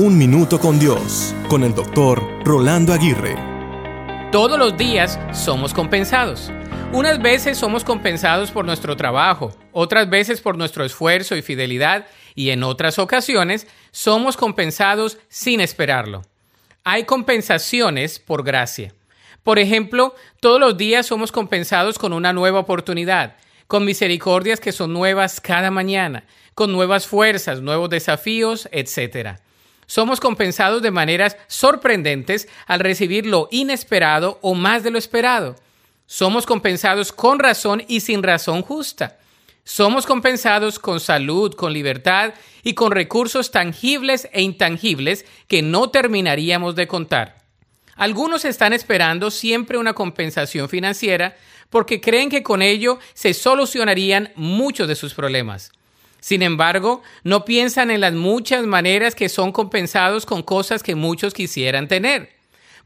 Un Minuto con Dios, con el doctor Rolando Aguirre. Todos los días somos compensados. Unas veces somos compensados por nuestro trabajo, otras veces por nuestro esfuerzo y fidelidad, y en otras ocasiones somos compensados sin esperarlo. Hay compensaciones por gracia. Por ejemplo, todos los días somos compensados con una nueva oportunidad, con misericordias que son nuevas cada mañana, con nuevas fuerzas, nuevos desafíos, etc. Somos compensados de maneras sorprendentes al recibir lo inesperado o más de lo esperado. Somos compensados con razón y sin razón justa. Somos compensados con salud, con libertad y con recursos tangibles e intangibles que no terminaríamos de contar. Algunos están esperando siempre una compensación financiera porque creen que con ello se solucionarían muchos de sus problemas. Sin embargo, no piensan en las muchas maneras que son compensados con cosas que muchos quisieran tener.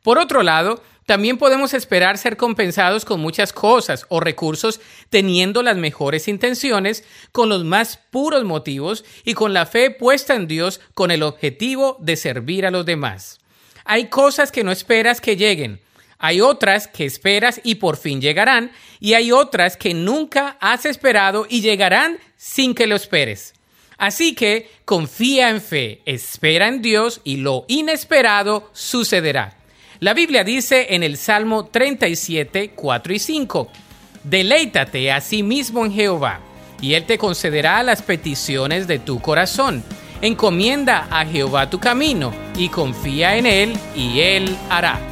Por otro lado, también podemos esperar ser compensados con muchas cosas o recursos teniendo las mejores intenciones, con los más puros motivos y con la fe puesta en Dios con el objetivo de servir a los demás. Hay cosas que no esperas que lleguen, hay otras que esperas y por fin llegarán, y hay otras que nunca has esperado y llegarán sin que lo esperes. Así que confía en fe, espera en Dios y lo inesperado sucederá. La Biblia dice en el Salmo 37, 4 y 5, Deleítate a sí mismo en Jehová, y Él te concederá las peticiones de tu corazón. Encomienda a Jehová tu camino, y confía en Él, y Él hará.